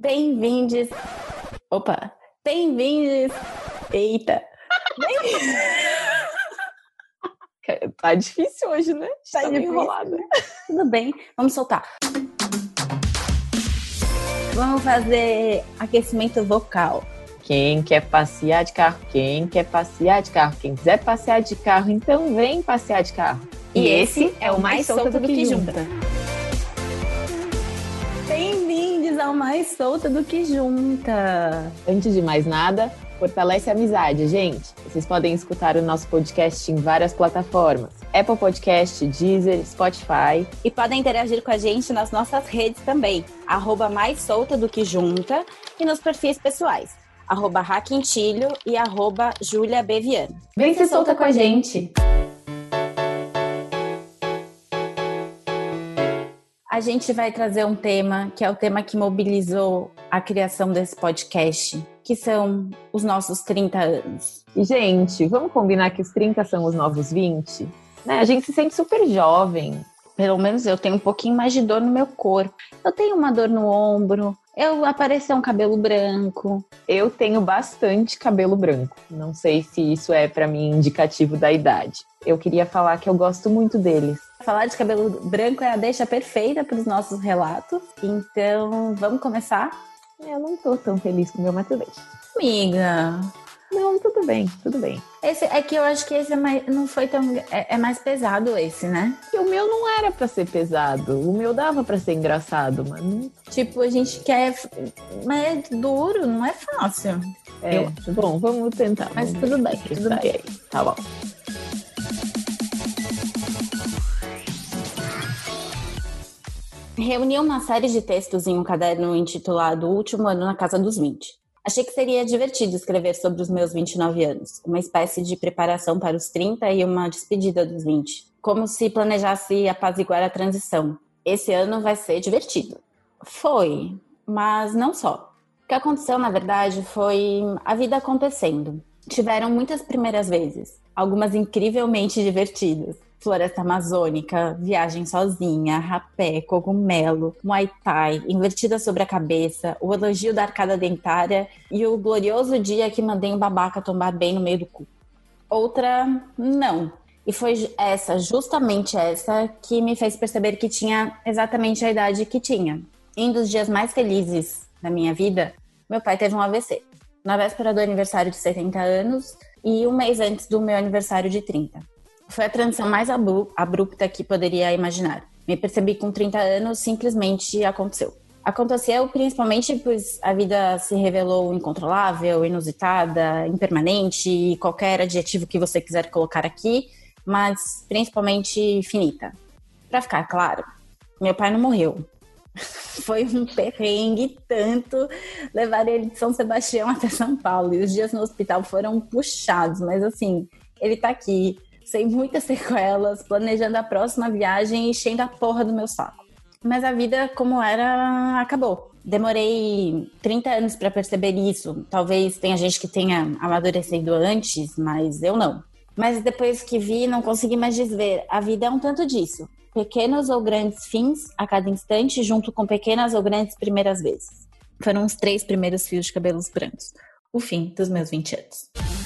Bem-vindos. Opa! Bem-vindos. Eita! tá difícil hoje, né? Tá, tá enrolada. Tudo bem, vamos soltar. Vamos fazer aquecimento vocal. Quem quer passear de carro? Quem quer passear de carro? Quem quiser passear de carro, então vem passear de carro. E, e esse é o mais solto, do, do, que, junta. junta. Mais Solta do que Junta. Antes de mais nada, fortalece a amizade, gente. Vocês podem escutar o nosso podcast em várias plataformas. Apple Podcast, Deezer, Spotify. E podem interagir com a gente nas nossas redes também. Arroba Mais Solta do que Junta e nos perfis pessoais arroba Raquintilho e arroba Júlia Beviano. Vem se solta com a gente! A gente vai trazer um tema que é o tema que mobilizou a criação desse podcast, que são os nossos 30 anos. Gente, vamos combinar que os 30 são os novos 20? Né? A gente se sente super jovem. Pelo menos eu tenho um pouquinho mais de dor no meu corpo. Eu tenho uma dor no ombro, eu apareceu um cabelo branco. Eu tenho bastante cabelo branco. Não sei se isso é para mim indicativo da idade. Eu queria falar que eu gosto muito deles. Falar de cabelo branco é a deixa perfeita para os nossos relatos. Então, vamos começar? Eu não tô tão feliz com o meu, bem. Amiga, não, tudo bem, tudo bem. Esse é que eu acho que esse é mais, não foi tão é, é mais pesado esse, né? E o meu não era para ser pesado. O meu dava para ser engraçado, mas não... tipo a gente quer, mas é duro, não é fácil. É, eu... bom, vamos tentar. Mas vamos tudo bem, tudo bem. Aí. Tá bom. Reuni uma série de textos em um caderno intitulado O Último Ano na Casa dos 20. Achei que seria divertido escrever sobre os meus 29 anos, uma espécie de preparação para os 30 e uma despedida dos 20, como se planejasse apaziguar a transição. Esse ano vai ser divertido. Foi, mas não só. O que aconteceu, na verdade, foi a vida acontecendo. Tiveram muitas primeiras vezes, algumas incrivelmente divertidas floresta amazônica, viagem sozinha, rapé, cogumelo, muay thai, invertida sobre a cabeça, o elogio da arcada dentária e o glorioso dia que mandei um babaca tombar bem no meio do cu. Outra, não. E foi essa, justamente essa, que me fez perceber que tinha exatamente a idade que tinha. Em um dos dias mais felizes da minha vida, meu pai teve um AVC. Na véspera do aniversário de 70 anos e um mês antes do meu aniversário de 30. Foi a transição mais abrupta que poderia imaginar. Me percebi com 30 anos, simplesmente aconteceu. Aconteceu principalmente pois a vida se revelou incontrolável, inusitada, impermanente e qualquer adjetivo que você quiser colocar aqui, mas principalmente finita. Para ficar claro, meu pai não morreu. Foi um perrengue tanto levar ele de São Sebastião até São Paulo. E os dias no hospital foram puxados, mas assim, ele tá aqui, sem muitas sequelas, planejando a próxima viagem e enchendo a porra do meu saco. Mas a vida como era acabou. Demorei 30 anos para perceber isso. Talvez tenha gente que tenha amadurecido antes, mas eu não. Mas depois que vi, não consegui mais desver. A vida é um tanto disso. Pequenos ou grandes fins a cada instante, junto com pequenas ou grandes primeiras vezes. Foram os três primeiros fios de cabelos brancos. O fim dos meus 20 anos.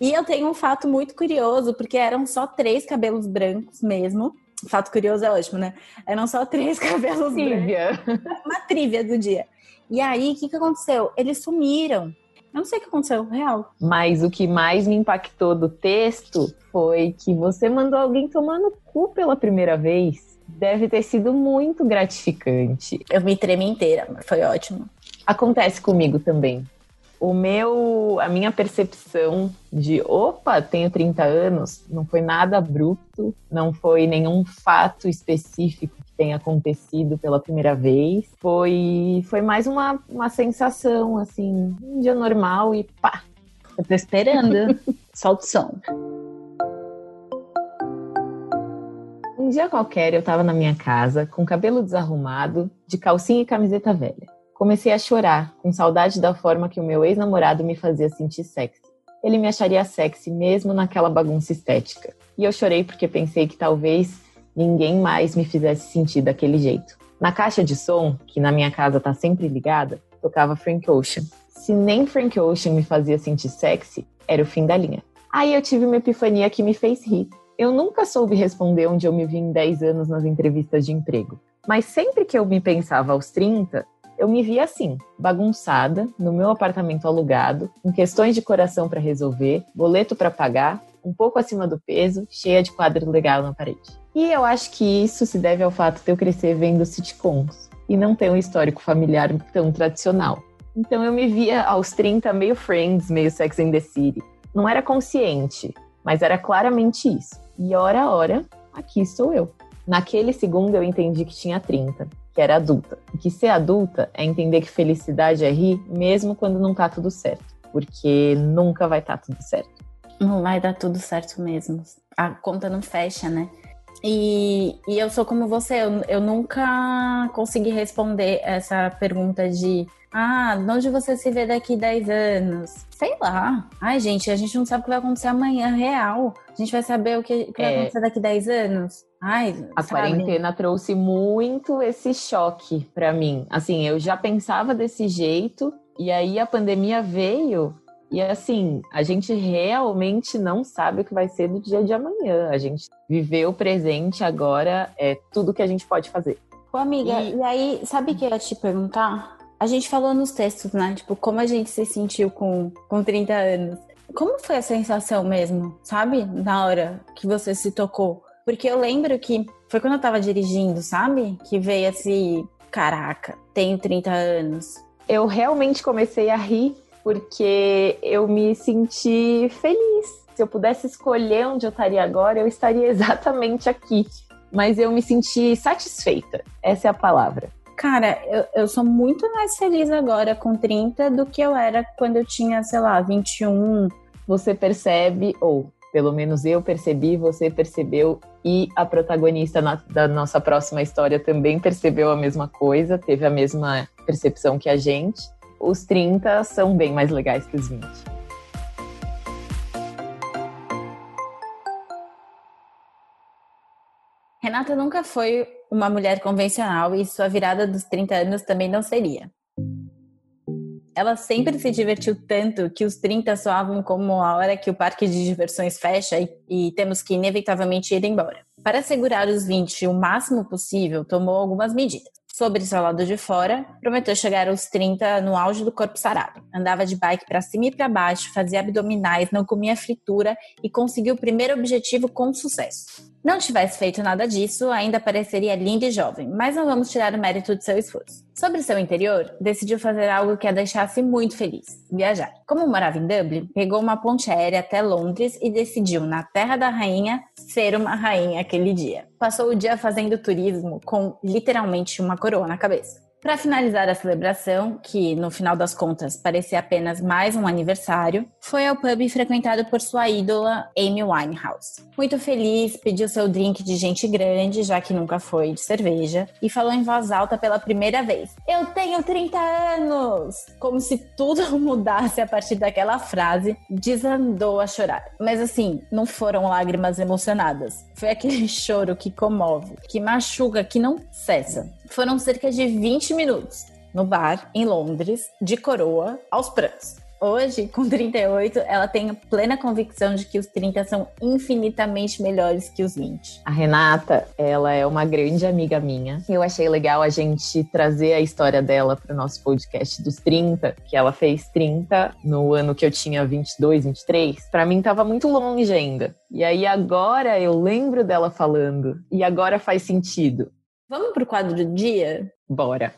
E eu tenho um fato muito curioso, porque eram só três cabelos brancos mesmo. Fato curioso é ótimo, né? Eram só três cabelos trívia. brancos. Uma trívia do dia. E aí, o que, que aconteceu? Eles sumiram. Eu não sei o que aconteceu, real. Mas o que mais me impactou do texto foi que você mandou alguém tomar no cu pela primeira vez. Deve ter sido muito gratificante. Eu me tremi inteira, mas foi ótimo. Acontece comigo também o meu, a minha percepção de opa, tenho 30 anos, não foi nada abrupto, não foi nenhum fato específico que tenha acontecido pela primeira vez. Foi, foi mais uma, uma sensação, assim, um dia normal e pá. Eu tô esperando. Solta o som. Um dia qualquer eu tava na minha casa, com cabelo desarrumado, de calcinha e camiseta velha. Comecei a chorar, com saudade da forma que o meu ex-namorado me fazia sentir sexy. Ele me acharia sexy mesmo naquela bagunça estética. E eu chorei porque pensei que talvez ninguém mais me fizesse sentir daquele jeito. Na caixa de som, que na minha casa tá sempre ligada, tocava Frank Ocean. Se nem Frank Ocean me fazia sentir sexy, era o fim da linha. Aí eu tive uma epifania que me fez rir. Eu nunca soube responder onde eu me vi em 10 anos nas entrevistas de emprego. Mas sempre que eu me pensava aos 30, eu me via assim, bagunçada, no meu apartamento alugado, com questões de coração para resolver, boleto para pagar, um pouco acima do peso, cheia de quadro legal na parede. E eu acho que isso se deve ao fato de eu crescer vendo sitcoms e não ter um histórico familiar tão tradicional. Então eu me via aos 30 meio Friends, meio Sex and the City. Não era consciente, mas era claramente isso. E hora a hora, aqui estou eu. Naquele segundo eu entendi que tinha 30, que era adulta. E que ser adulta é entender que felicidade é rir mesmo quando não tá tudo certo. Porque nunca vai estar tá tudo certo. Não vai dar tudo certo mesmo. A conta não fecha, né? E, e eu sou como você, eu, eu nunca consegui responder essa pergunta de ah, onde você se vê daqui 10 anos? Sei lá. Ai, gente, a gente não sabe o que vai acontecer amanhã, real. A gente vai saber o que, que vai é. acontecer daqui 10 anos. Ai, a sabe? quarentena trouxe muito esse choque para mim. Assim, eu já pensava desse jeito, e aí a pandemia veio e assim, a gente realmente não sabe o que vai ser do dia de amanhã. A gente viveu o presente agora, é tudo que a gente pode fazer. Ô, amiga, e, e aí, sabe o que eu ia te perguntar? A gente falou nos textos, né? Tipo, como a gente se sentiu com, com 30 anos. Como foi a sensação mesmo, sabe? Na hora que você se tocou? Porque eu lembro que foi quando eu tava dirigindo, sabe? Que veio assim, caraca, tenho 30 anos. Eu realmente comecei a rir porque eu me senti feliz. Se eu pudesse escolher onde eu estaria agora, eu estaria exatamente aqui. Mas eu me senti satisfeita. Essa é a palavra. Cara, eu, eu sou muito mais feliz agora com 30 do que eu era quando eu tinha, sei lá, 21. Você percebe, ou pelo menos eu percebi, você percebeu, e a protagonista na, da nossa próxima história também percebeu a mesma coisa, teve a mesma percepção que a gente os 30 são bem mais legais que os 20. Renata nunca foi uma mulher convencional e sua virada dos 30 anos também não seria. Ela sempre se divertiu tanto que os 30 soavam como a hora que o parque de diversões fecha e, e temos que inevitavelmente ir embora. Para segurar os 20 o máximo possível, tomou algumas medidas sobre seu lado de fora, prometeu chegar aos 30 no auge do corpo sarado. Andava de bike para cima e para baixo, fazia abdominais, não comia fritura e conseguiu o primeiro objetivo com sucesso. Não tivesse feito nada disso, ainda pareceria linda e jovem, mas não vamos tirar o mérito de seu esforço. Sobre seu interior, decidiu fazer algo que a deixasse muito feliz: viajar. Como morava em Dublin, pegou uma ponte aérea até Londres e decidiu, na Terra da Rainha, ser uma rainha aquele dia. Passou o dia fazendo turismo com literalmente uma coroa na cabeça. Para finalizar a celebração, que no final das contas parecia apenas mais um aniversário, foi ao pub frequentado por sua ídola Amy Winehouse. Muito feliz, pediu seu drink de gente grande, já que nunca foi de cerveja, e falou em voz alta pela primeira vez: Eu tenho 30 anos! Como se tudo mudasse a partir daquela frase, desandou a chorar. Mas assim, não foram lágrimas emocionadas. Foi aquele choro que comove, que machuca, que não cessa. Foram cerca de 20 minutos no bar em Londres, de coroa aos prantos. Hoje, com 38, ela tem plena convicção de que os 30 são infinitamente melhores que os 20. A Renata, ela é uma grande amiga minha. Eu achei legal a gente trazer a história dela para o nosso podcast dos 30, que ela fez 30 no ano que eu tinha 22, 23. Para mim tava muito longe ainda. E aí agora eu lembro dela falando e agora faz sentido. Vamos pro quadro do dia? Bora.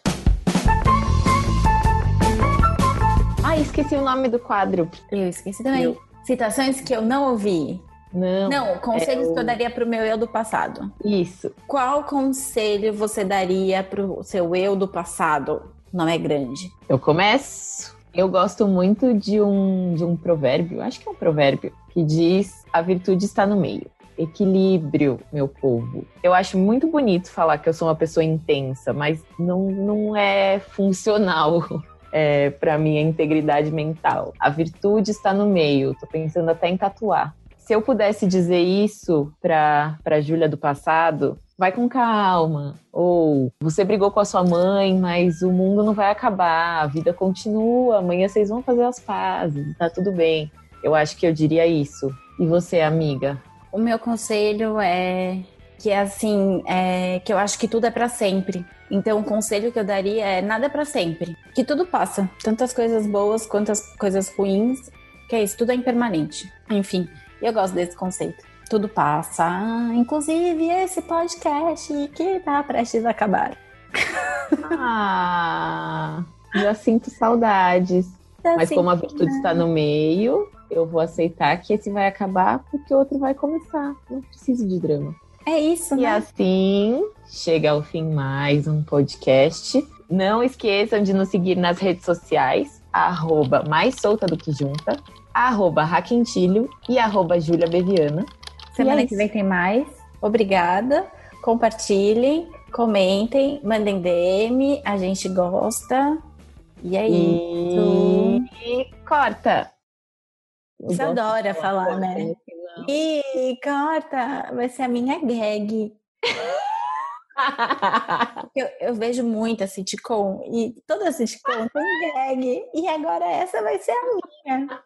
Ah, esqueci o nome do quadro. Eu esqueci também. Eu... Citações que eu não ouvi. Não. Não, conselhos é o... que eu daria pro meu eu do passado. Isso. Qual conselho você daria pro seu eu do passado? Não é grande. Eu começo. Eu gosto muito de um, de um provérbio, acho que é um provérbio, que diz: a virtude está no meio equilíbrio, meu povo. Eu acho muito bonito falar que eu sou uma pessoa intensa, mas não, não é funcional. É, para minha integridade mental. A virtude está no meio. Tô pensando até em tatuar. Se eu pudesse dizer isso para para Júlia do passado, vai com calma. Ou você brigou com a sua mãe, mas o mundo não vai acabar, a vida continua, amanhã vocês vão fazer as pazes, tá tudo bem. Eu acho que eu diria isso. E você, amiga? O meu conselho é que é assim, é, que eu acho que tudo é para sempre. Então, o conselho que eu daria é nada é para sempre. Que tudo passa, tanto as coisas boas quanto as coisas ruins. Que é isso, tudo é impermanente. Enfim, eu gosto desse conceito. Tudo passa, inclusive esse podcast que tá prestes a acabar. Ah, já sinto saudades. Já Mas como a virtude está no meio, eu vou aceitar que esse vai acabar porque o outro vai começar. Não preciso de drama. É isso, né? E assim chega ao fim mais um podcast. Não esqueçam de nos seguir nas redes sociais, arroba mais solta do que junta, arroba Raquentilho e arroba Júlia Beviana. Semana é que vem tem mais. Obrigada. Compartilhem, comentem, mandem DM, a gente gosta. E é e... isso. E corta! Você adora falar, né? E corta, vai ser a minha gag. eu, eu, vejo muita sitcom e toda sitcom tem gag. E agora essa vai ser a minha.